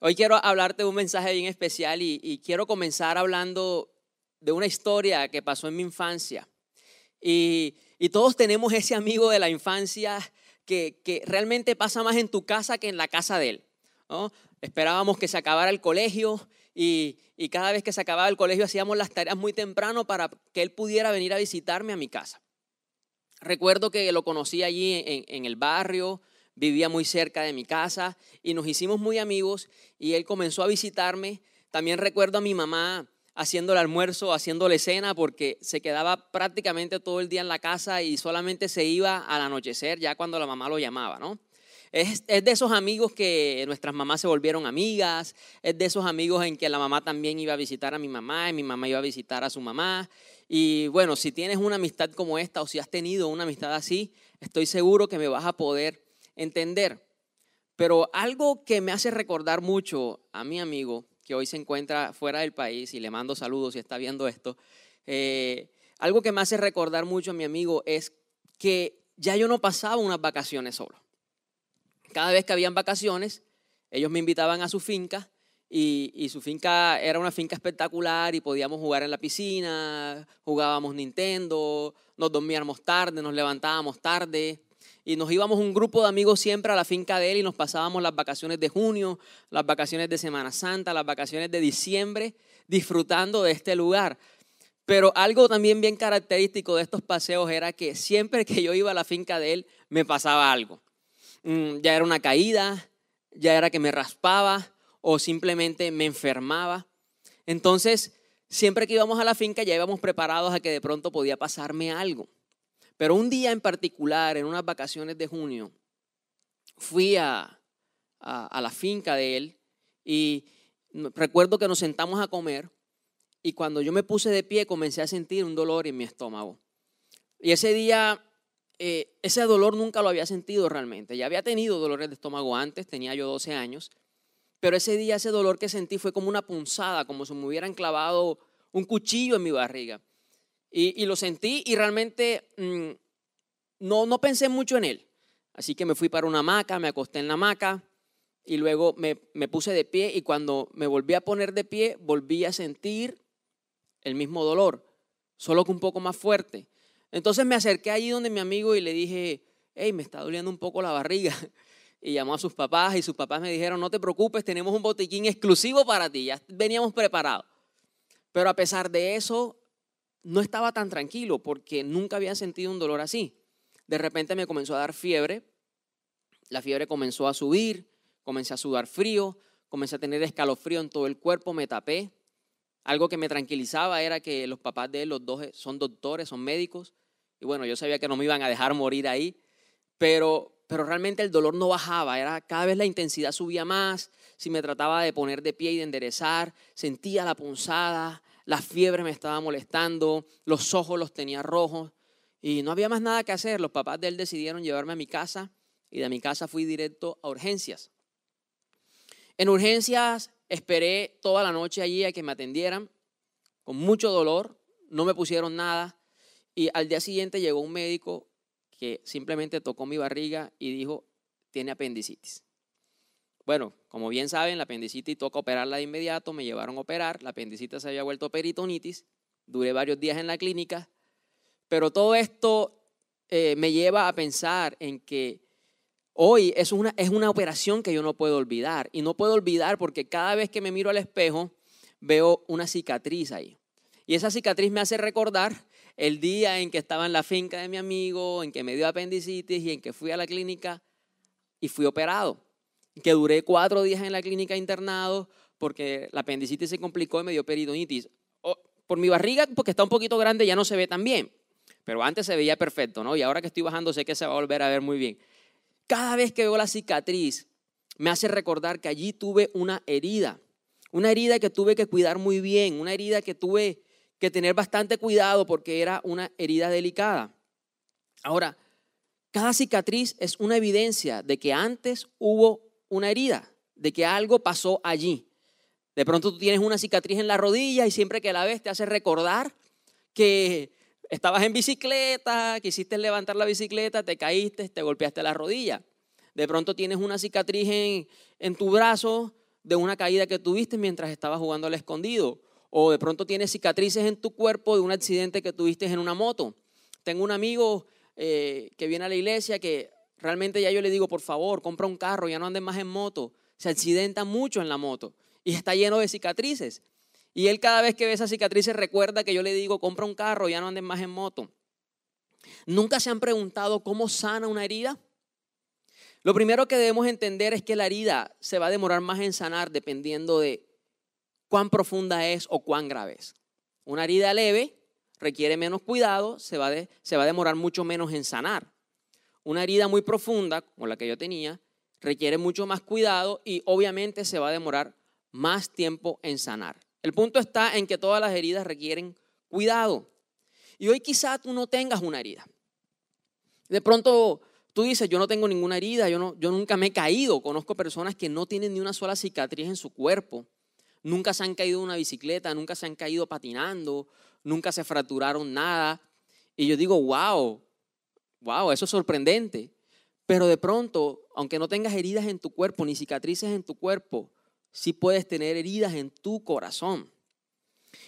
Hoy quiero hablarte de un mensaje bien especial y, quiero comenzar hablando de una historia que pasó en mi infancia. Y, todos tenemos ese amigo de la infancia que, realmente pasa más en tu casa que en la casa de él. Esperábamos que se acabara el colegio y, cada vez que se acababa el colegio hacíamos las tareas muy temprano para que él pudiera venir a visitarme a mi casa. Recuerdo que lo conocí allí en, el barrio, vivía muy cerca de mi casa y nos hicimos muy amigos y él comenzó a visitarme. También recuerdo a mi mamá haciendo el almuerzo, haciéndole cena, porque se quedaba prácticamente todo el día en la casa y solamente se iba al anochecer, ya cuando la mamá lo llamaba, ¿no? Es, es, de esos amigos que nuestras mamás se volvieron amigas, es de esos amigos en que la mamá también iba a visitar a mi mamá y mi mamá iba a visitar a su mamá. Y bueno, si tienes una amistad como esta o si has tenido una amistad así, estoy seguro que me vas a poder entender. Pero algo que me hace recordar mucho a mi amigo, que hoy se encuentra fuera del país y le mando saludos si está viendo esto, eh, algo que me hace recordar mucho a mi amigo es que ya yo no pasaba unas vacaciones solo cada vez que habían vacaciones, ellos me invitaban a su finca y, su finca era una finca espectacular y podíamos jugar en la piscina, jugábamos Nintendo, nos dormíamos tarde, nos levantábamos tarde y nos íbamos un grupo de amigos siempre a la finca de él y nos pasábamos las vacaciones de junio, las vacaciones de Semana Santa, las vacaciones de diciembre, disfrutando de este lugar. Pero algo también bien característico de estos paseos era que siempre que yo iba a la finca de él me pasaba algo. Mm, ya era una caída, ya era que me raspaba o simplemente me enfermaba. Entonces, siempre que íbamos a la finca ya íbamos preparados a que de pronto podía pasarme algo. Pero un día en particular, en unas vacaciones de junio, fui a, la finca de él y recuerdo que nos sentamos a comer y cuando yo me puse de pie comencé a sentir un dolor en mi estómago. Y ese día eh, ese dolor nunca lo había sentido realmente. Ya había tenido dolores de estómago antes, tenía yo 12 años, pero ese día ese dolor que sentí fue como una punzada, como si me hubieran clavado un cuchillo en mi barriga. Y, lo sentí y realmente mm, no, no pensé mucho en él. Así que me fui para una hamaca, me acosté en la hamaca y luego me, me puse de pie y cuando me volví a poner de pie volví a sentir el mismo dolor, solo que un poco más fuerte. Entonces me acerqué allí donde mi amigo y le dije, hey, me está doliendo un poco la barriga. Y llamó a sus papás y sus papás me dijeron, no te preocupes, tenemos un botiquín exclusivo para ti, ya veníamos preparados. Pero a pesar de eso, no estaba tan tranquilo porque nunca había sentido un dolor así. De repente me comenzó a dar fiebre, la fiebre comenzó a subir, comencé a sudar frío, comencé a tener escalofrío en todo el cuerpo, me tapé. Algo que me tranquilizaba era que los papás de él, los dos son doctores, son médicos, y bueno, yo sabía que no me iban a dejar morir ahí, pero, pero realmente el dolor no bajaba, era cada vez la intensidad subía más, si me trataba de poner de pie y de enderezar, sentía la punzada, la fiebre me estaba molestando, los ojos los tenía rojos y no había más nada que hacer. Los papás de él decidieron llevarme a mi casa y de mi casa fui directo a urgencias. En urgencias esperé toda la noche allí a que me atendieran con mucho dolor, no me pusieron nada, y al día siguiente llegó un médico que simplemente tocó mi barriga y dijo, tiene apendicitis. Bueno, como bien saben, la apendicitis toca operarla de inmediato, me llevaron a operar, la apendicitis se había vuelto peritonitis, duré varios días en la clínica, pero todo esto eh, me lleva a pensar en que hoy es una, es una operación que yo no puedo olvidar, y no puedo olvidar porque cada vez que me miro al espejo veo una cicatriz ahí. Y esa cicatriz me hace recordar el día en que estaba en la finca de mi amigo, en que me dio apendicitis y en que fui a la clínica y fui operado. Que duré cuatro días en la clínica internado porque la apendicitis se complicó y me dio peritonitis. Por mi barriga, porque está un poquito grande, ya no se ve tan bien. Pero antes se veía perfecto, ¿no? Y ahora que estoy bajando sé que se va a volver a ver muy bien. Cada vez que veo la cicatriz, me hace recordar que allí tuve una herida. Una herida que tuve que cuidar muy bien, una herida que tuve que tener bastante cuidado porque era una herida delicada. Ahora, cada cicatriz es una evidencia de que antes hubo una herida, de que algo pasó allí. De pronto tú tienes una cicatriz en la rodilla y siempre que la ves te hace recordar que estabas en bicicleta, quisiste levantar la bicicleta, te caíste, te golpeaste la rodilla. De pronto tienes una cicatriz en, en tu brazo de una caída que tuviste mientras estabas jugando al escondido. O de pronto tienes cicatrices en tu cuerpo de un accidente que tuviste en una moto. Tengo un amigo eh, que viene a la iglesia que realmente ya yo le digo, por favor, compra un carro, ya no andes más en moto. Se accidenta mucho en la moto y está lleno de cicatrices. Y él cada vez que ve esas cicatrices recuerda que yo le digo, compra un carro, ya no andes más en moto. ¿Nunca se han preguntado cómo sana una herida? Lo primero que debemos entender es que la herida se va a demorar más en sanar dependiendo de cuán profunda es o cuán grave es. Una herida leve requiere menos cuidado, se va, se va a demorar mucho menos en sanar. Una herida muy profunda, como la que yo tenía, requiere mucho más cuidado y obviamente se va a demorar más tiempo en sanar. El punto está en que todas las heridas requieren cuidado. Y hoy quizá tú no tengas una herida. De pronto tú dices, yo no tengo ninguna herida, yo, no, yo nunca me he caído. Conozco personas que no tienen ni una sola cicatriz en su cuerpo. Nunca se han caído de una bicicleta, nunca se han caído patinando, nunca se fracturaron nada. Y yo digo, wow, wow, eso es sorprendente. Pero de pronto, aunque no tengas heridas en tu cuerpo ni cicatrices en tu cuerpo, sí puedes tener heridas en tu corazón.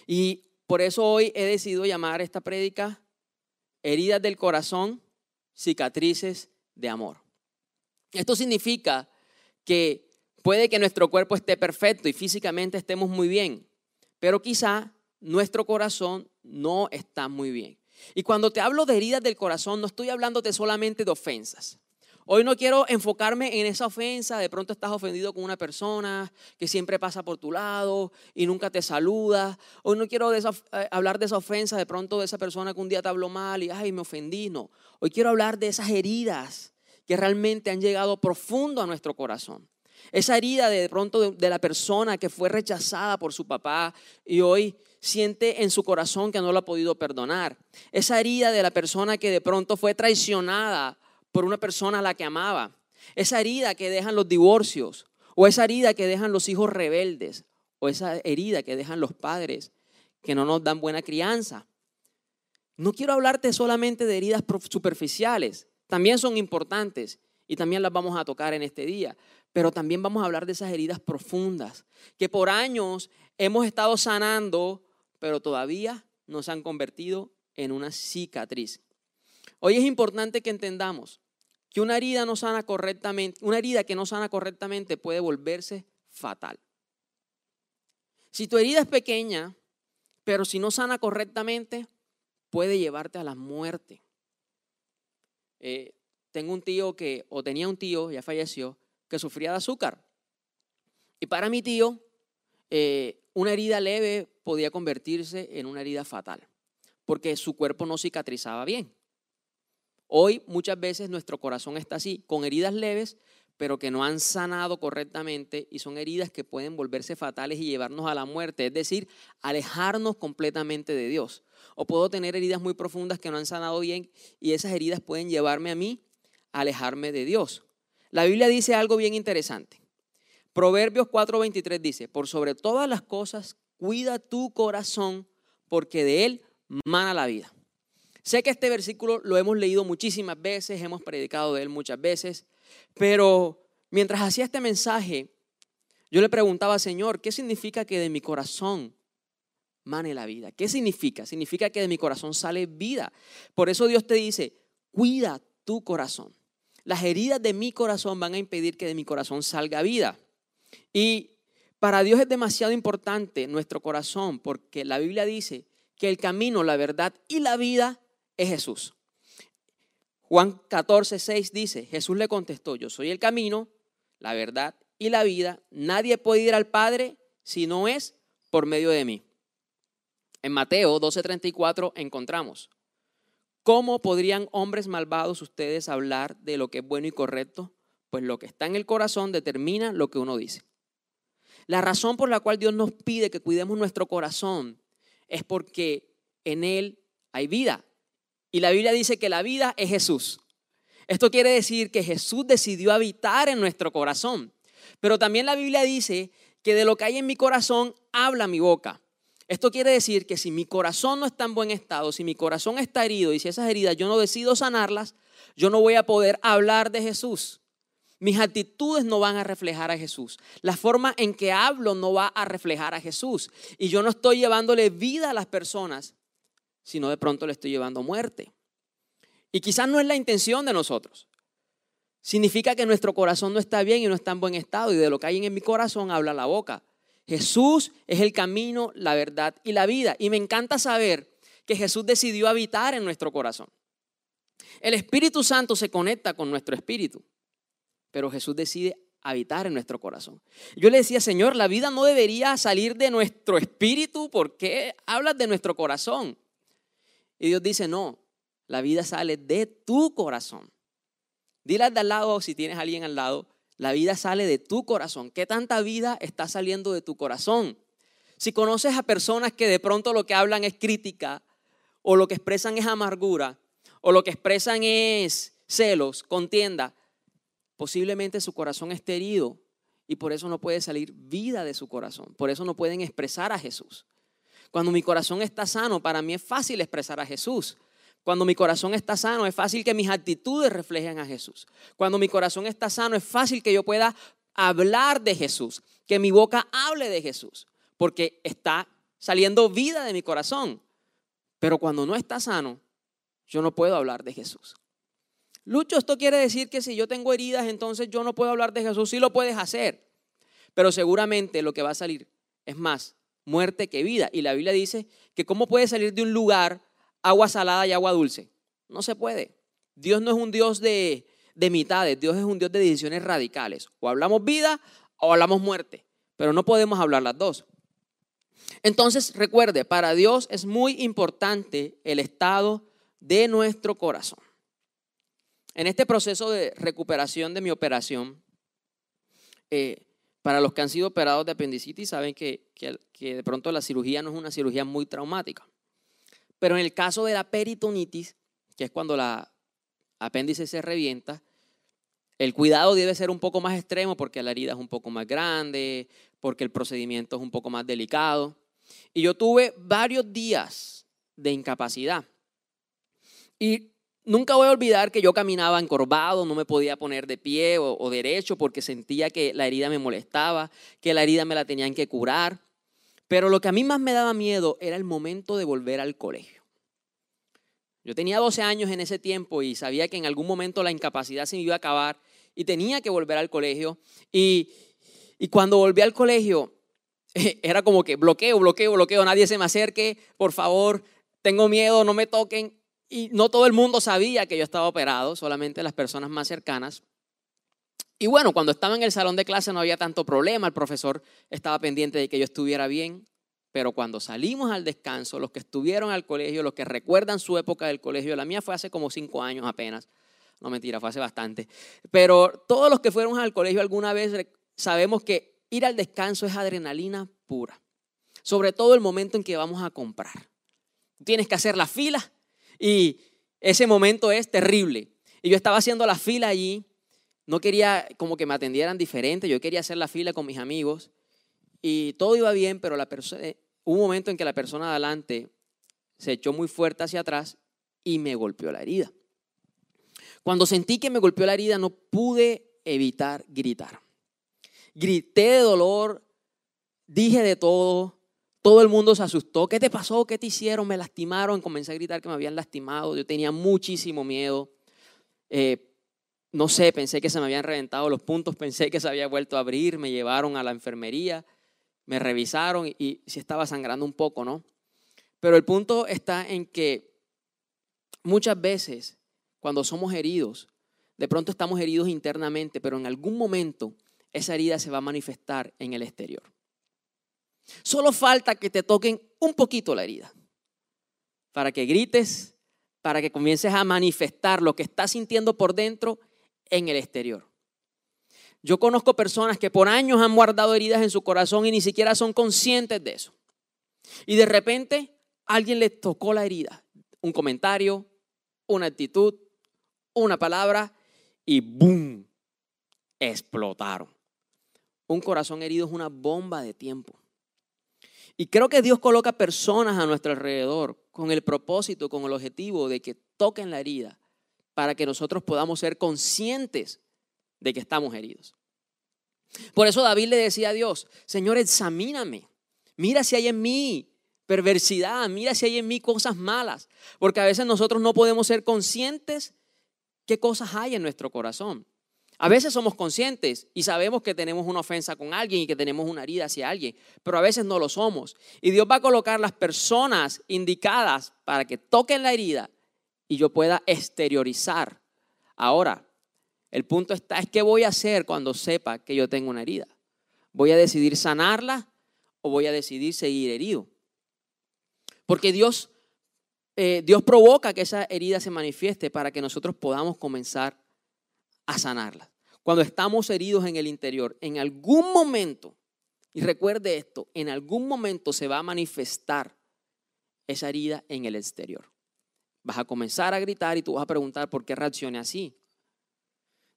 Y por eso hoy he decidido llamar esta prédica heridas del corazón, cicatrices de amor. Esto significa que puede que nuestro cuerpo esté perfecto y físicamente estemos muy bien, pero quizá nuestro corazón no está muy bien. Y cuando te hablo de heridas del corazón, no estoy hablándote solamente de ofensas. Hoy no quiero enfocarme en esa ofensa, de pronto estás ofendido con una persona que siempre pasa por tu lado y nunca te saluda. Hoy no quiero eh, hablar de esa ofensa, de pronto de esa persona que un día te habló mal y, ay, me ofendí. No, hoy quiero hablar de esas heridas que realmente han llegado profundo a nuestro corazón. Esa herida de pronto de, la persona que fue rechazada por su papá y hoy siente en su corazón que no lo ha podido perdonar. Esa herida de la persona que de pronto fue traicionada por una persona a la que amaba. Esa herida que dejan los divorcios o esa herida que dejan los hijos rebeldes o esa herida que dejan los padres que no nos dan buena crianza. No quiero hablarte solamente de heridas superficiales, también son importantes y también las vamos a tocar en este día, pero también vamos a hablar de esas heridas profundas que por años hemos estado sanando, pero todavía no se han convertido en una cicatriz. Hoy es importante que entendamos que una herida no sana correctamente, una herida que no sana correctamente puede volverse fatal. Si tu herida es pequeña, pero si no sana correctamente, puede llevarte a la muerte. Eh, tengo un tío que, o tenía un tío, ya falleció, que sufría de azúcar. Y para mi tío, eh, una herida leve podía convertirse en una herida fatal, porque su cuerpo no cicatrizaba bien. Hoy muchas veces nuestro corazón está así, con heridas leves, pero que no han sanado correctamente y son heridas que pueden volverse fatales y llevarnos a la muerte, es decir, alejarnos completamente de Dios. O puedo tener heridas muy profundas que no han sanado bien y esas heridas pueden llevarme a mí a alejarme de Dios. La Biblia dice algo bien interesante. Proverbios 4:23 dice, por sobre todas las cosas, cuida tu corazón, porque de él mana la vida. Sé que este versículo lo hemos leído muchísimas veces, hemos predicado de él muchas veces, pero mientras hacía este mensaje, yo le preguntaba, Señor, ¿qué significa que de mi corazón mane la vida? ¿Qué significa? Significa que de mi corazón sale vida. Por eso Dios te dice, cuida tu corazón. Las heridas de mi corazón van a impedir que de mi corazón salga vida. Y para Dios es demasiado importante nuestro corazón porque la Biblia dice que el camino, la verdad y la vida es Jesús. Juan 14, 6 dice, Jesús le contestó, yo soy el camino, la verdad y la vida. Nadie puede ir al Padre si no es por medio de mí. En Mateo 12:34 encontramos, ¿cómo podrían hombres malvados ustedes hablar de lo que es bueno y correcto? Pues lo que está en el corazón determina lo que uno dice. La razón por la cual Dios nos pide que cuidemos nuestro corazón es porque en Él hay vida. Y la Biblia dice que la vida es Jesús. Esto quiere decir que Jesús decidió habitar en nuestro corazón. Pero también la Biblia dice que de lo que hay en mi corazón habla mi boca. Esto quiere decir que si mi corazón no está en buen estado, si mi corazón está herido y si esas heridas yo no decido sanarlas, yo no voy a poder hablar de Jesús. Mis actitudes no van a reflejar a Jesús. La forma en que hablo no va a reflejar a Jesús. Y yo no estoy llevándole vida a las personas, sino de pronto le estoy llevando muerte. Y quizás no es la intención de nosotros. Significa que nuestro corazón no está bien y no está en buen estado. Y de lo que hay en mi corazón habla la boca. Jesús es el camino, la verdad y la vida. Y me encanta saber que Jesús decidió habitar en nuestro corazón. El Espíritu Santo se conecta con nuestro espíritu pero Jesús decide habitar en nuestro corazón. Yo le decía, Señor, la vida no debería salir de nuestro espíritu, ¿por qué hablas de nuestro corazón? Y Dios dice, no, la vida sale de tu corazón. Dile al de al lado, si tienes a alguien al lado, la vida sale de tu corazón. ¿Qué tanta vida está saliendo de tu corazón? Si conoces a personas que de pronto lo que hablan es crítica, o lo que expresan es amargura, o lo que expresan es celos, contienda, Posiblemente su corazón esté herido y por eso no puede salir vida de su corazón. Por eso no pueden expresar a Jesús. Cuando mi corazón está sano, para mí es fácil expresar a Jesús. Cuando mi corazón está sano, es fácil que mis actitudes reflejen a Jesús. Cuando mi corazón está sano, es fácil que yo pueda hablar de Jesús, que mi boca hable de Jesús, porque está saliendo vida de mi corazón. Pero cuando no está sano, yo no puedo hablar de Jesús. Lucho, esto quiere decir que si yo tengo heridas, entonces yo no puedo hablar de Jesús. Sí lo puedes hacer, pero seguramente lo que va a salir es más muerte que vida. Y la Biblia dice que cómo puede salir de un lugar agua salada y agua dulce. No se puede. Dios no es un Dios de, de mitades, Dios es un Dios de decisiones radicales. O hablamos vida o hablamos muerte, pero no podemos hablar las dos. Entonces, recuerde, para Dios es muy importante el estado de nuestro corazón. En este proceso de recuperación de mi operación, eh, para los que han sido operados de apendicitis saben que, que, de pronto la cirugía no es una cirugía muy traumática. Pero en el caso de la peritonitis, que es cuando la apéndice se revienta, el cuidado debe ser un poco más extremo porque la herida es un poco más grande, porque el procedimiento es un poco más delicado. Y yo tuve varios días de incapacidad. Y Nunca voy a olvidar que yo caminaba encorvado, no me podía poner de pie o, derecho porque sentía que la herida me molestaba, que la herida me la tenían que curar. Pero lo que a mí más me daba miedo era el momento de volver al colegio. Yo tenía 12 años en ese tiempo y sabía que en algún momento la incapacidad se iba a acabar y tenía que volver al colegio. Y, y cuando volví al colegio, era como que bloqueo, bloqueo, bloqueo, nadie se me acerque, por favor, tengo miedo, no me toquen. Y no todo el mundo sabía que yo estaba operado, solamente las personas más cercanas. Y bueno, cuando estaba en el salón de clase no había tanto problema, el profesor estaba pendiente de que yo estuviera bien, pero cuando salimos al descanso, los que estuvieron al colegio, los que recuerdan su época del colegio, la mía fue hace como cinco años apenas, no mentira, fue hace bastante, pero todos los que fueron al colegio alguna vez sabemos que ir al descanso es adrenalina pura, sobre todo el momento en que vamos a comprar. Tienes que hacer la fila y ese momento es terrible. Y yo estaba haciendo la fila allí, no quería como que me atendieran diferente, yo quería hacer la fila con mis amigos y todo iba bien, pero eh, hubo un momento en que la persona de adelante se echó muy fuerte hacia atrás y me golpeó la herida. Cuando sentí que me golpeó la herida no pude evitar gritar. Grité de dolor, dije de todo, todo el mundo se asustó. ¿Qué te pasó? ¿Qué te hicieron? Me lastimaron. Comencé a gritar que me habían lastimado. Yo tenía muchísimo miedo. Eh, no sé, pensé que se me habían reventado los puntos, pensé que se había vuelto a abrir, me llevaron a la enfermería, me revisaron y, y sí estaba sangrando un poco, ¿no? Pero el punto está en que muchas veces cuando somos heridos, de pronto estamos heridos internamente, pero en algún momento esa herida se va a manifestar en el exterior. Solo falta que te toquen un poquito la herida para que grites, para que comiences a manifestar lo que estás sintiendo por dentro en el exterior. Yo conozco personas que por años han guardado heridas en su corazón y ni siquiera son conscientes de eso. Y de repente alguien les tocó la herida, un comentario, una actitud, una palabra y ¡boom! explotaron. Un corazón herido es una bomba de tiempo. Y creo que Dios coloca personas a nuestro alrededor con el propósito, con el objetivo de que toquen la herida para que nosotros podamos ser conscientes de que estamos heridos. Por eso David le decía a Dios, Señor, examíname, mira si hay en mí perversidad, mira si hay en mí cosas malas, porque a veces nosotros no podemos ser conscientes qué cosas hay en nuestro corazón. A veces somos conscientes y sabemos que tenemos una ofensa con alguien y que tenemos una herida hacia alguien, pero a veces no lo somos. Y Dios va a colocar las personas indicadas para que toquen la herida y yo pueda exteriorizar. Ahora, el punto está, es qué voy a hacer cuando sepa que yo tengo una herida. ¿Voy a decidir sanarla o voy a decidir seguir herido? Porque Dios, eh, Dios provoca que esa herida se manifieste para que nosotros podamos comenzar a sanarla. Cuando estamos heridos en el interior, en algún momento, y recuerde esto, en algún momento se va a manifestar esa herida en el exterior. Vas a comenzar a gritar y tú vas a preguntar por qué reaccione así.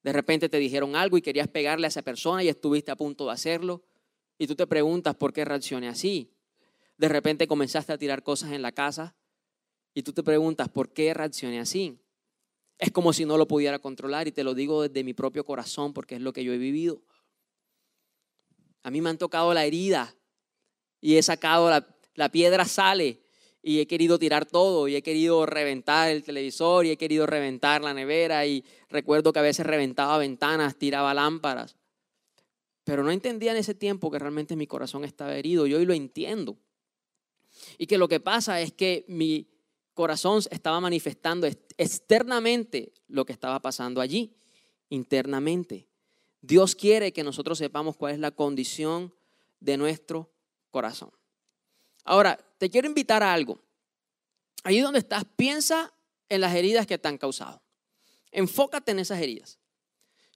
De repente te dijeron algo y querías pegarle a esa persona y estuviste a punto de hacerlo. Y tú te preguntas por qué reaccione así. De repente comenzaste a tirar cosas en la casa y tú te preguntas por qué reaccione así. Es como si no lo pudiera controlar y te lo digo desde mi propio corazón porque es lo que yo he vivido. A mí me han tocado la herida y he sacado la, la piedra sale y he querido tirar todo y he querido reventar el televisor y he querido reventar la nevera y recuerdo que a veces reventaba ventanas, tiraba lámparas. Pero no entendía en ese tiempo que realmente mi corazón estaba herido. Yo hoy lo entiendo. Y que lo que pasa es que mi corazón estaba manifestando externamente lo que estaba pasando allí, internamente. Dios quiere que nosotros sepamos cuál es la condición de nuestro corazón. Ahora, te quiero invitar a algo. Ahí donde estás, piensa en las heridas que te han causado. Enfócate en esas heridas.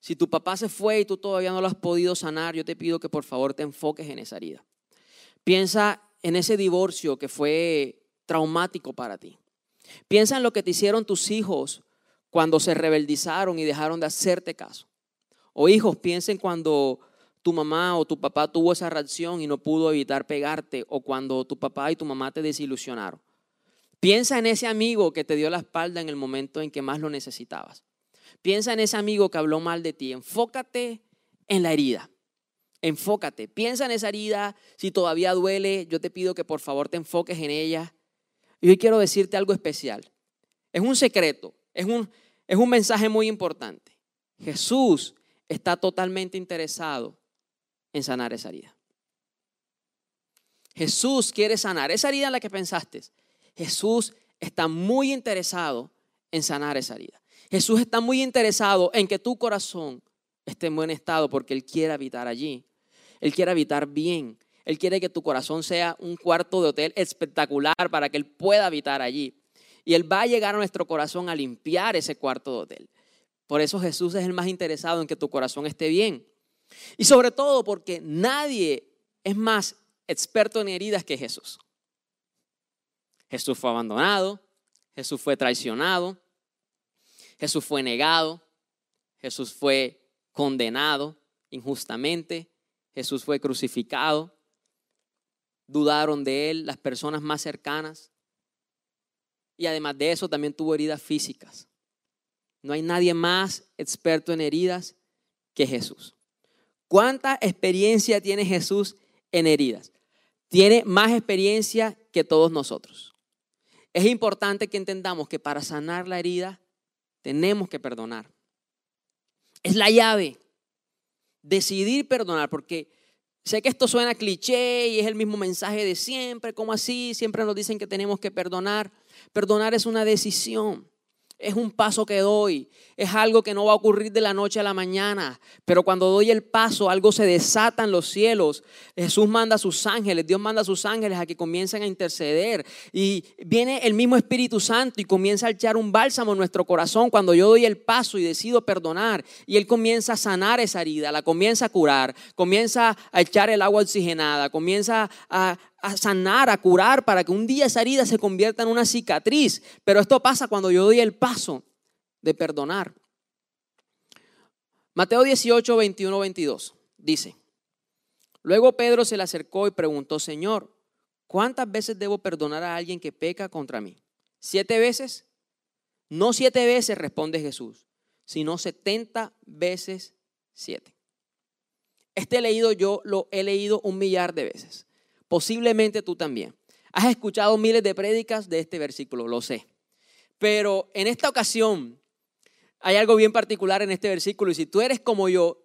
Si tu papá se fue y tú todavía no lo has podido sanar, yo te pido que por favor te enfoques en esa herida. Piensa en ese divorcio que fue traumático para ti. Piensa en lo que te hicieron tus hijos cuando se rebeldizaron y dejaron de hacerte caso. O hijos, piensen cuando tu mamá o tu papá tuvo esa reacción y no pudo evitar pegarte, o cuando tu papá y tu mamá te desilusionaron. Piensa en ese amigo que te dio la espalda en el momento en que más lo necesitabas. Piensa en ese amigo que habló mal de ti. Enfócate en la herida. Enfócate. Piensa en esa herida. Si todavía duele, yo te pido que por favor te enfoques en ella y hoy quiero decirte algo especial. Es un secreto, es un, es un mensaje muy importante. Jesús está totalmente interesado en sanar esa herida. Jesús quiere sanar esa herida en la que pensaste. Jesús está muy interesado en sanar esa herida. Jesús está muy interesado en que tu corazón esté en buen estado porque Él quiere habitar allí. Él quiere habitar bien. Él quiere que tu corazón sea un cuarto de hotel espectacular para que Él pueda habitar allí. Y Él va a llegar a nuestro corazón a limpiar ese cuarto de hotel. Por eso Jesús es el más interesado en que tu corazón esté bien. Y sobre todo porque nadie es más experto en heridas que Jesús. Jesús fue abandonado, Jesús fue traicionado, Jesús fue negado, Jesús fue condenado injustamente, Jesús fue crucificado, dudaron de él, las personas más cercanas. Y además de eso también tuvo heridas físicas. No hay nadie más experto en heridas que Jesús. ¿Cuánta experiencia tiene Jesús en heridas? Tiene más experiencia que todos nosotros. Es importante que entendamos que para sanar la herida tenemos que perdonar. Es la llave. Decidir perdonar, porque Sé que esto suena cliché y es el mismo mensaje de siempre, como así, siempre nos dicen que tenemos que perdonar. Perdonar es una decisión es un paso que doy, es algo que no va a ocurrir de la noche a la mañana, pero cuando doy el paso algo se desata en los cielos. Jesús manda a sus ángeles, Dios manda a sus ángeles a que comiencen a interceder y viene el mismo Espíritu Santo y comienza a echar un bálsamo en nuestro corazón cuando yo doy el paso y decido perdonar y Él comienza a sanar esa herida, la comienza a curar, comienza a echar el agua oxigenada, comienza a, a sanar, a curar, para que un día esa herida se convierta en una cicatriz. Pero esto pasa cuando yo doy el paso de perdonar. Mateo 18, 21, 22 dice, luego Pedro se le acercó y preguntó, Señor, ¿cuántas veces debo perdonar a alguien que peca contra mí? ¿Siete veces? No siete veces, responde Jesús, sino setenta veces siete. Este leído yo lo he leído un millar de veces. Posiblemente tú también. Has escuchado miles de prédicas de este versículo, lo sé. Pero en esta ocasión hay algo bien particular en este versículo y si tú eres como yo,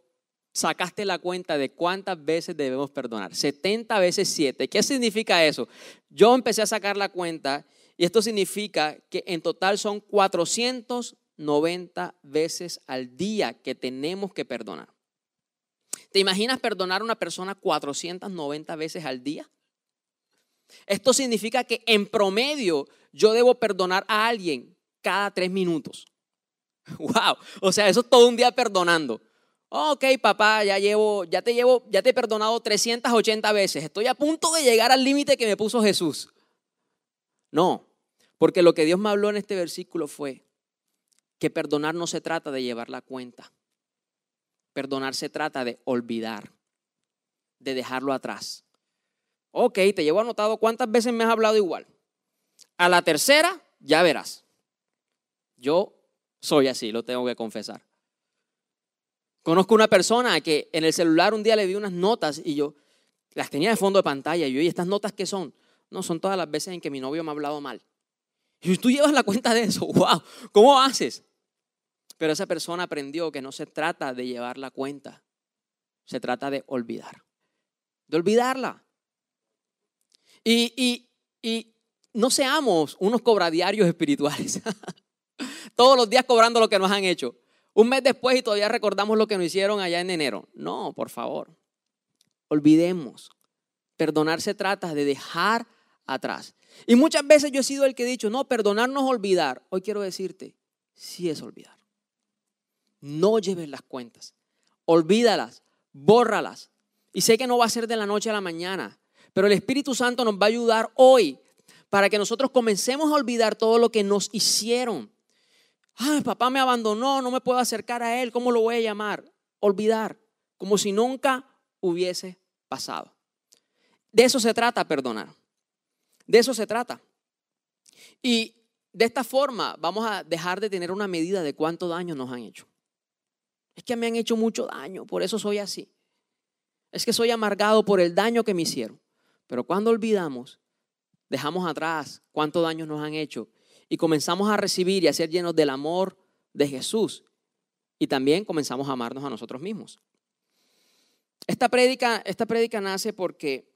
sacaste la cuenta de cuántas veces debemos perdonar. 70 veces 7. ¿Qué significa eso? Yo empecé a sacar la cuenta y esto significa que en total son 490 veces al día que tenemos que perdonar. ¿Te imaginas perdonar a una persona 490 veces al día? Esto significa que en promedio yo debo perdonar a alguien cada tres minutos. ¡Wow! O sea, eso es todo un día perdonando. Ok, papá, ya llevo, ya te llevo, ya te he perdonado 380 veces. Estoy a punto de llegar al límite que me puso Jesús. No, porque lo que Dios me habló en este versículo fue que perdonar no se trata de llevar la cuenta. Perdonar se trata de olvidar, de dejarlo atrás. Ok, te llevo anotado cuántas veces me has hablado igual. A la tercera, ya verás. Yo soy así, lo tengo que confesar. Conozco una persona que en el celular un día le di unas notas y yo las tenía de fondo de pantalla. Y yo, ¿y estas notas qué son? No, son todas las veces en que mi novio me ha hablado mal. Y tú llevas la cuenta de eso. ¡Wow! ¿Cómo haces? Pero esa persona aprendió que no se trata de llevar la cuenta, se trata de olvidar. De olvidarla. Y, y no seamos unos cobradiarios espirituales. Todos los días cobrando lo que nos han hecho. Un mes después y todavía recordamos lo que nos hicieron allá en enero. No, por favor. Olvidemos. Perdonar se trata de dejar atrás. Y muchas veces yo he sido el que he dicho, no, perdonarnos olvidar. Hoy quiero decirte, sí es olvidar. No lleves las cuentas. Olvídalas, bórralas. Y sé que no va a ser de la noche a la mañana, pero el Espíritu Santo nos va a ayudar hoy para que nosotros comencemos a olvidar todo lo que nos hicieron. Ay, papá me abandonó, no me puedo acercar a él, ¿cómo lo voy a llamar? Olvidar, como si nunca hubiese pasado. De eso se trata perdonar. De eso se trata. Y de esta forma vamos a dejar de tener una medida de cuánto daño nos han hecho. Es que me han hecho mucho daño, por eso soy así. Es que soy amargado por el daño que me hicieron. Pero cuando olvidamos, dejamos atrás cuánto daño nos han hecho y comenzamos a recibir y a ser llenos del amor de Jesús. Y también comenzamos a amarnos a nosotros mismos. Esta prédica, esta prédica nace porque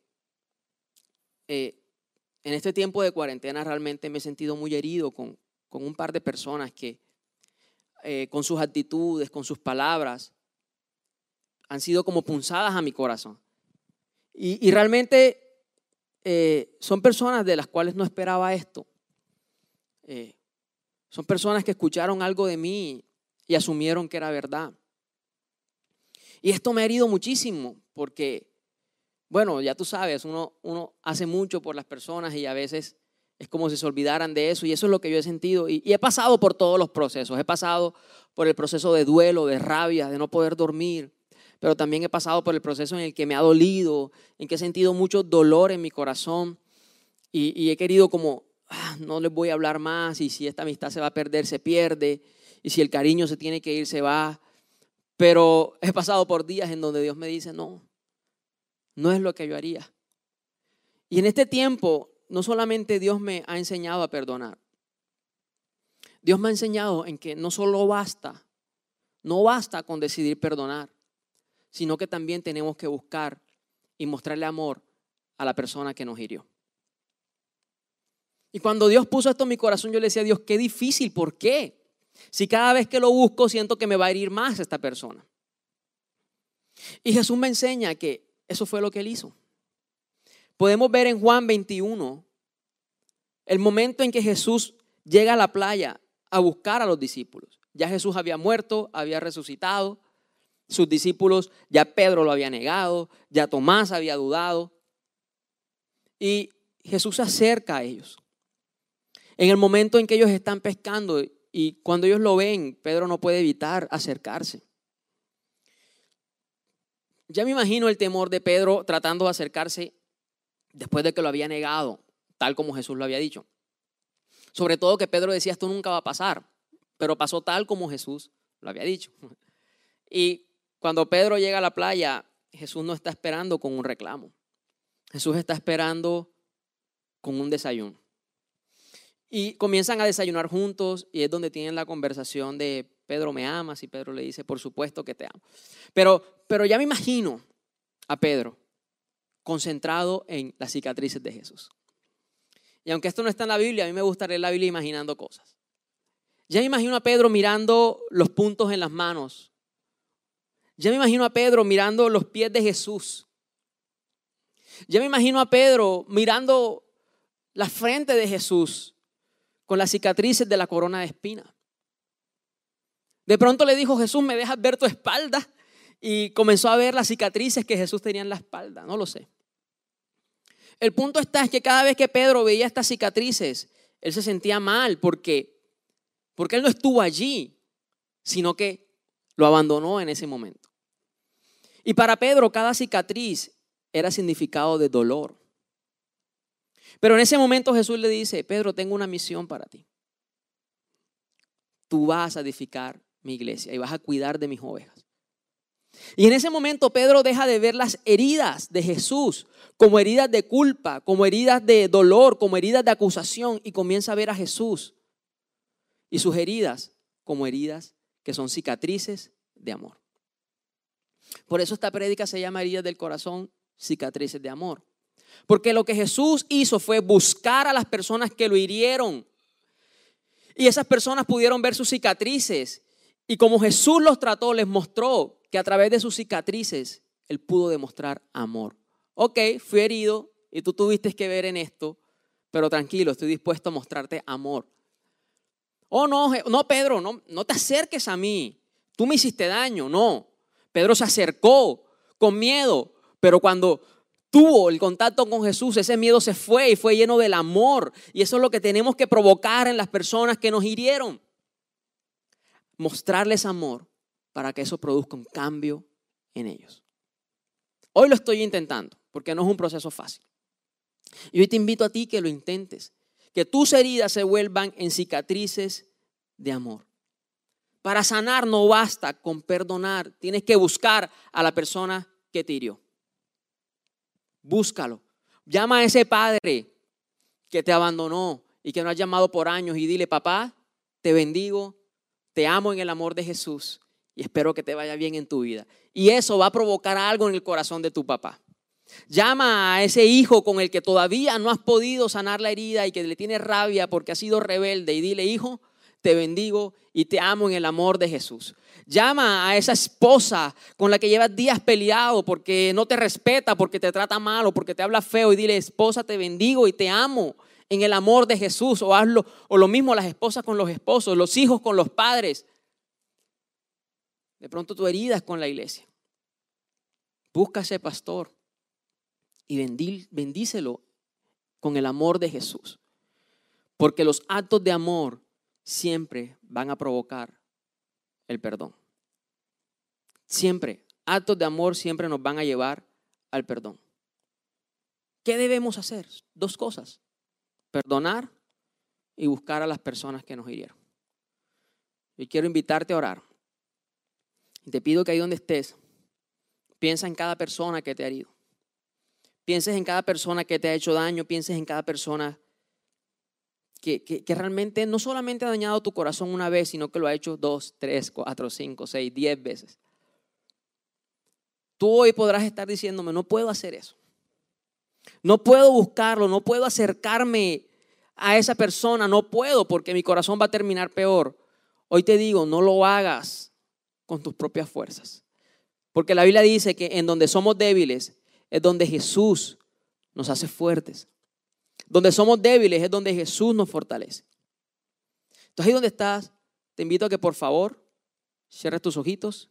eh, en este tiempo de cuarentena realmente me he sentido muy herido con, con un par de personas que eh, con sus actitudes, con sus palabras, han sido como punzadas a mi corazón. Y, realmente eh, son personas de las cuales no esperaba esto. Eh, son personas que escucharon algo de mí y asumieron que era verdad. Y esto me ha herido muchísimo porque, bueno, ya tú sabes, uno, uno hace mucho por las personas y a veces es como si se olvidaran de eso y eso es lo que yo he sentido. Y, he pasado por todos los procesos. He pasado por el proceso de duelo, de rabia, de no poder dormir. Pero también he pasado por el proceso en el que me ha dolido, en que he sentido mucho dolor en mi corazón. Y, he querido como, ah, no les voy a hablar más. Y si esta amistad se va a perder, se pierde. Y si el cariño se tiene que ir, se va. Pero he pasado por días en donde Dios me dice, no, no es lo que yo haría. Y en este tiempo no solamente Dios me ha enseñado a perdonar, Dios me ha enseñado en que no solo basta, no basta con decidir perdonar, sino que también tenemos que buscar y mostrarle amor a la persona que nos hirió. Y cuando Dios puso esto en mi corazón, yo le decía a Dios, qué difícil, ¿por qué? Si cada vez que lo busco siento que me va a herir más esta persona. Y Jesús me enseña que eso fue lo que él hizo. Podemos ver en Juan 21 el momento en que Jesús llega a la playa a buscar a los discípulos. Ya Jesús había muerto, había resucitado, sus discípulos, ya Pedro lo había negado, ya Tomás había dudado. Y Jesús se acerca a ellos. En el momento en que ellos están pescando y cuando ellos lo ven, Pedro no puede evitar acercarse. Ya me imagino el temor de Pedro tratando de acercarse después de que lo había negado, tal como Jesús lo había dicho. Sobre todo que Pedro decía, esto nunca va a pasar, pero pasó tal como Jesús lo había dicho. Y cuando Pedro llega a la playa, Jesús no está esperando con un reclamo. Jesús está esperando con un desayuno. Y comienzan a desayunar juntos y es donde tienen la conversación de Pedro me amas y Pedro le dice, por supuesto que te amo. Pero, pero ya me imagino a Pedro concentrado en las cicatrices de Jesús. Y aunque esto no está en la Biblia, a mí me gusta leer la Biblia imaginando cosas. Ya me imagino a Pedro mirando los puntos en las manos. Ya me imagino a Pedro mirando los pies de Jesús. Ya me imagino a Pedro mirando la frente de Jesús con las cicatrices de la corona de espina. De pronto le dijo Jesús, ¿me dejas ver tu espalda? Y comenzó a ver las cicatrices que Jesús tenía en la espalda, no lo sé. El punto está es que cada vez que Pedro veía estas cicatrices, él se sentía mal porque, porque él no estuvo allí, sino que lo abandonó en ese momento. Y para Pedro cada cicatriz era significado de dolor. Pero en ese momento Jesús le dice, Pedro, tengo una misión para ti. Tú vas a edificar mi iglesia y vas a cuidar de mis ovejas. Y en ese momento Pedro deja de ver las heridas de Jesús como heridas de culpa, como heridas de dolor, como heridas de acusación y comienza a ver a Jesús y sus heridas como heridas que son cicatrices de amor. Por eso esta prédica se llama heridas del corazón, cicatrices de amor. Porque lo que Jesús hizo fue buscar a las personas que lo hirieron. Y esas personas pudieron ver sus cicatrices y como Jesús los trató, les mostró que a través de sus cicatrices Él pudo demostrar amor. Ok, fui herido y tú tuviste que ver en esto, pero tranquilo, estoy dispuesto a mostrarte amor. Oh, no, no, Pedro, no, no te acerques a mí. Tú me hiciste daño, no. Pedro se acercó con miedo, pero cuando tuvo el contacto con Jesús, ese miedo se fue y fue lleno del amor. Y eso es lo que tenemos que provocar en las personas que nos hirieron mostrarles amor para que eso produzca un cambio en ellos. Hoy lo estoy intentando, porque no es un proceso fácil. Y hoy te invito a ti que lo intentes, que tus heridas se vuelvan en cicatrices de amor. Para sanar no basta con perdonar, tienes que buscar a la persona que te hirió. Búscalo. Llama a ese padre que te abandonó y que no has llamado por años y dile, papá, te bendigo, te amo en el amor de Jesús y espero que te vaya bien en tu vida. Y eso va a provocar algo en el corazón de tu papá. Llama a ese hijo con el que todavía no has podido sanar la herida y que le tiene rabia porque ha sido rebelde y dile, hijo, te bendigo y te amo en el amor de Jesús. Llama a esa esposa con la que llevas días peleado porque no te respeta, porque te trata mal o porque te habla feo y dile, esposa, te bendigo y te amo en el amor de Jesús o hazlo, o lo mismo las esposas con los esposos, los hijos con los padres. De pronto tu herida es con la iglesia. Busca ese pastor y bendícelo con el amor de Jesús. Porque los actos de amor siempre van a provocar el perdón. Siempre, actos de amor siempre nos van a llevar al perdón. ¿Qué debemos hacer? Dos cosas perdonar y buscar a las personas que nos hirieron. Y quiero invitarte a orar. Te pido que ahí donde estés, piensa en cada persona que te ha herido. Pienses en cada persona que te ha hecho daño, pienses en cada persona que, que, realmente no solamente ha dañado tu corazón una vez, sino que lo ha hecho dos, tres, cuatro, cinco, seis, diez veces. Tú hoy podrás estar diciéndome, no puedo hacer eso. No puedo buscarlo, no puedo acercarme a esa persona, no puedo porque mi corazón va a terminar peor. Hoy te digo, no lo hagas con tus propias fuerzas. Porque la Biblia dice que en donde somos débiles es donde Jesús nos hace fuertes. Donde somos débiles es donde Jesús nos fortalece. Entonces ahí donde estás, te invito a que por favor cierres tus ojitos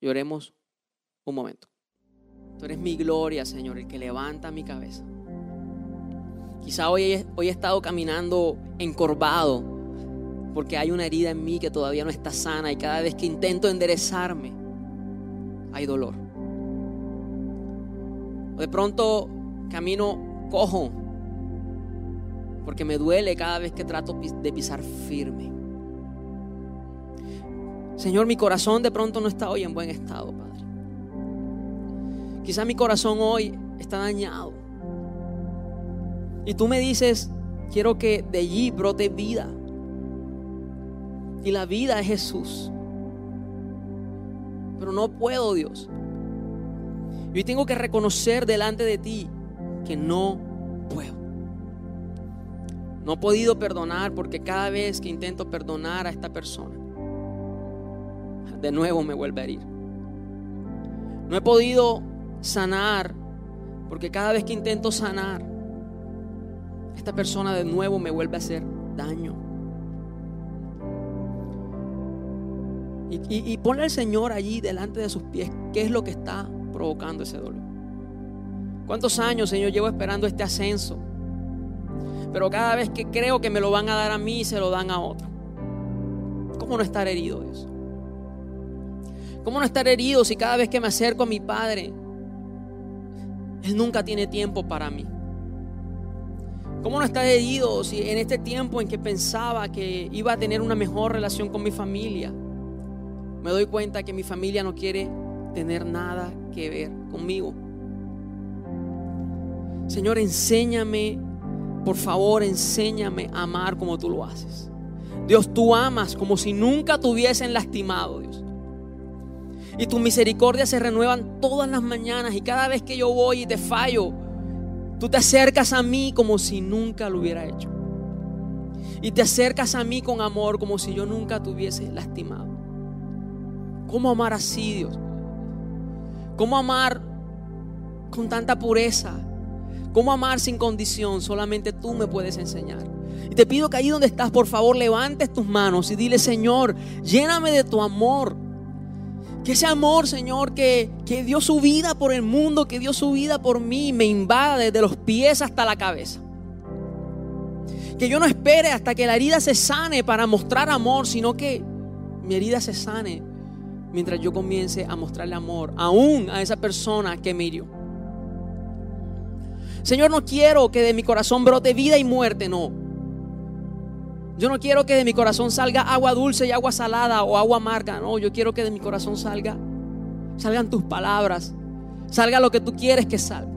y oremos un momento. Tú eres mi gloria, Señor, el que levanta mi cabeza. Quizá hoy, he estado caminando encorvado porque hay una herida en mí que todavía no está sana y cada vez que intento enderezarme hay dolor. De pronto camino cojo porque me duele cada vez que trato de pisar firme. Señor, mi corazón de pronto no está hoy en buen estado, Padre. Quizá mi corazón hoy está dañado. Y tú me dices, quiero que de allí brote vida. Y la vida es Jesús. Pero no puedo, Dios. Y hoy tengo que reconocer delante de ti que no puedo. No he podido perdonar porque cada vez que intento perdonar a esta persona, de nuevo me vuelve a herir. No he podido sanar porque cada vez que intento sanar, esta persona de nuevo me vuelve a hacer daño. Y, ponle al Señor allí delante de sus pies qué es lo que está provocando ese dolor. ¿Cuántos años, Señor, llevo esperando este ascenso? Pero cada vez que creo que me lo van a dar a mí, se lo dan a otro. ¿Cómo no estar herido, Dios? ¿Cómo no estar herido si cada vez que me acerco a mi Padre, Él nunca tiene tiempo para mí? ¿Cómo no estar herido si en este tiempo en que pensaba que iba a tener una mejor relación con mi familia, me doy cuenta que mi familia no quiere tener nada que ver conmigo? Señor, enséñame, por favor, enséñame a amar como tú lo haces. Dios, tú amas como si nunca te hubiesen lastimado, Dios. Y tus misericordias se renuevan todas las mañanas y cada vez que yo voy y te fallo, tú te acercas a mí como si nunca lo hubiera hecho. Y te acercas a mí con amor como si yo nunca te hubiese lastimado. ¿Cómo amar así, Dios? ¿Cómo amar con tanta pureza? ¿Cómo amar sin condición? Solamente tú me puedes enseñar. Y te pido que ahí donde estás, por favor, levantes tus manos y dile, Señor, lléname de tu amor. Que ese amor, Señor, que, que dio su vida por el mundo, que dio su vida por mí, me invada desde los pies hasta la cabeza. Que yo no espere hasta que la herida se sane para mostrar amor, sino que mi herida se sane mientras yo comience a mostrarle amor, aún a esa persona que me hirió. Señor, no quiero que de mi corazón brote vida y muerte, no. Yo no quiero que de mi corazón salga agua dulce y agua salada o agua amarga. No, yo quiero que de mi corazón salga, salgan tus palabras, salga lo que tú quieres que salga.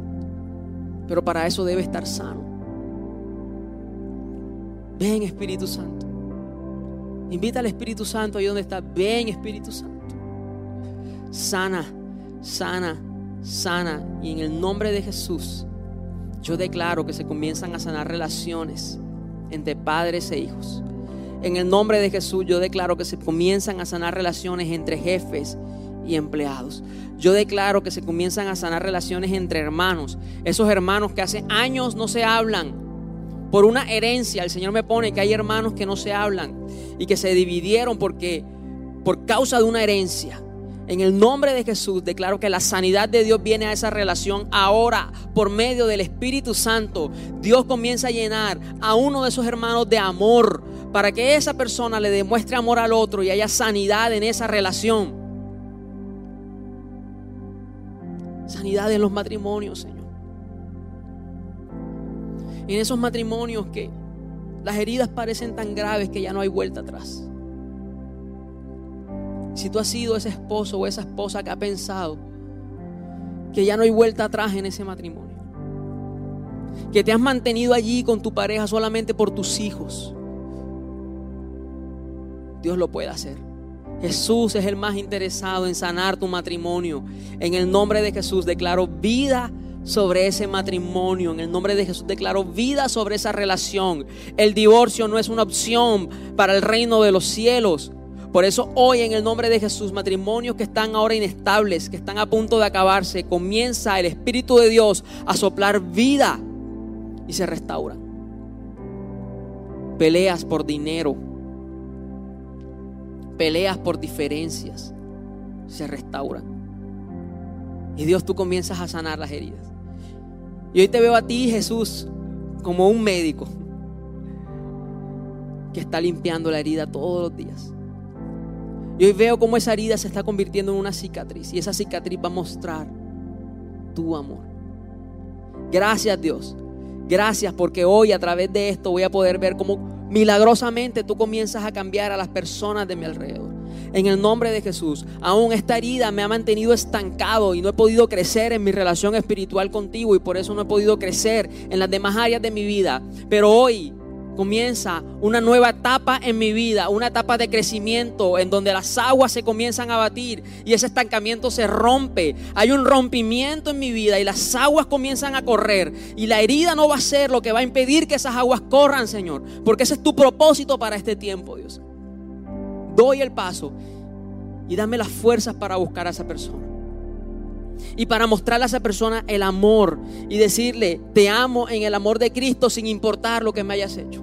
Pero para eso debe estar sano. Ven Espíritu Santo. Invita al Espíritu Santo ahí donde está. Ven Espíritu Santo. Sana, sana, sana. Y en el nombre de Jesús, yo declaro que se comienzan a sanar relaciones entre padres e hijos. En el nombre de Jesús yo declaro que se comienzan a sanar relaciones entre jefes y empleados. Yo declaro que se comienzan a sanar relaciones entre hermanos. Esos hermanos que hace años no se hablan. Por una herencia, el Señor me pone que hay hermanos que no se hablan y que se dividieron porque por causa de una herencia. En el nombre de Jesús declaro que la sanidad de Dios viene a esa relación ahora por medio del Espíritu Santo. Dios comienza a llenar a uno de esos hermanos de amor para que esa persona le demuestre amor al otro y haya sanidad en esa relación. Sanidad en los matrimonios, Señor. En esos matrimonios que las heridas parecen tan graves que ya no hay vuelta atrás. Si tú has sido ese esposo o esa esposa que ha pensado que ya no hay vuelta atrás en ese matrimonio, que te has mantenido allí con tu pareja solamente por tus hijos, Dios lo puede hacer. Jesús es el más interesado en sanar tu matrimonio. En el nombre de Jesús declaro vida sobre ese matrimonio. En el nombre de Jesús declaro vida sobre esa relación. El divorcio no es una opción para el reino de los cielos. Por eso hoy en el nombre de Jesús, matrimonios que están ahora inestables, que están a punto de acabarse, comienza el Espíritu de Dios a soplar vida y se restauran. Peleas por dinero, peleas por diferencias, se restauran. Y Dios tú comienzas a sanar las heridas. Y hoy te veo a ti, Jesús, como un médico que está limpiando la herida todos los días. Y hoy veo cómo esa herida se está convirtiendo en una cicatriz. Y esa cicatriz va a mostrar tu amor. Gracias Dios. Gracias porque hoy a través de esto voy a poder ver cómo milagrosamente tú comienzas a cambiar a las personas de mi alrededor. en el nombre de Jesús. Aún esta herida me ha mantenido estancado y no he podido crecer en mi relación espiritual contigo y por eso no he podido crecer en las demás áreas de mi vida. Pero hoy comienza una nueva etapa en mi vida, una etapa de crecimiento en donde las aguas se comienzan a batir y ese estancamiento se rompe. Hay un rompimiento en mi vida y las aguas comienzan a correr y la herida no va a ser lo que va a impedir que esas aguas corran, Señor, porque ese es tu propósito para este tiempo, Dios. Doy el paso y dame las fuerzas para buscar a esa persona. Y para mostrarle a esa persona el amor y decirle, te amo en el amor de Cristo sin importar lo que me hayas hecho.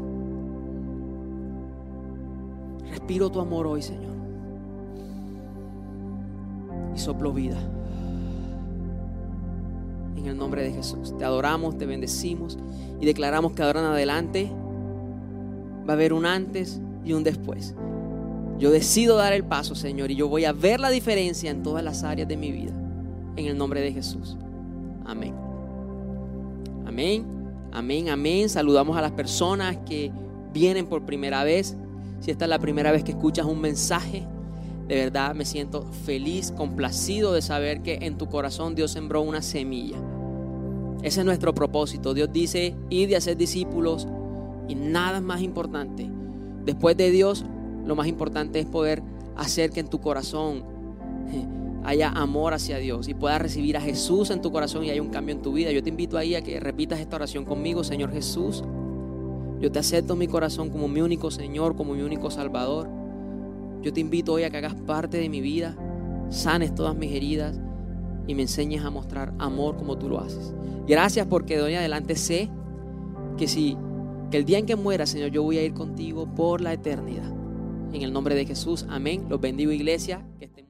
Respiro tu amor hoy, Señor. Y soplo vida. En el nombre de Jesús. Te adoramos, te bendecimos y declaramos que ahora en adelante va a haber un antes y un después. Yo decido dar el paso, Señor, y yo voy a ver la diferencia en todas las áreas de mi vida. En el nombre de Jesús. Amén. Amén. Amén, amén. Saludamos a las personas que vienen por primera vez. Si esta es la primera vez que escuchas un mensaje, de verdad me siento feliz, complacido de saber que en tu corazón Dios sembró una semilla. Ese es nuestro propósito. Dios dice, ir y hacer discípulos y nada más importante. Después de Dios, lo más importante es poder hacer que en tu corazón eh, haya amor hacia Dios y puedas recibir a Jesús en tu corazón y haya un cambio en tu vida. Yo te invito ahí a que repitas esta oración conmigo, Señor Jesús. Yo te acepto en mi corazón como mi único Señor, como mi único Salvador. Yo te invito hoy a que hagas parte de mi vida, sanes todas mis heridas y me enseñes a mostrar amor como tú lo haces. Gracias porque de hoy adelante sé que si que el día en que muera, Señor, yo voy a ir contigo por la eternidad. En el nombre de Jesús, amén. Los bendigo, iglesia. Que estén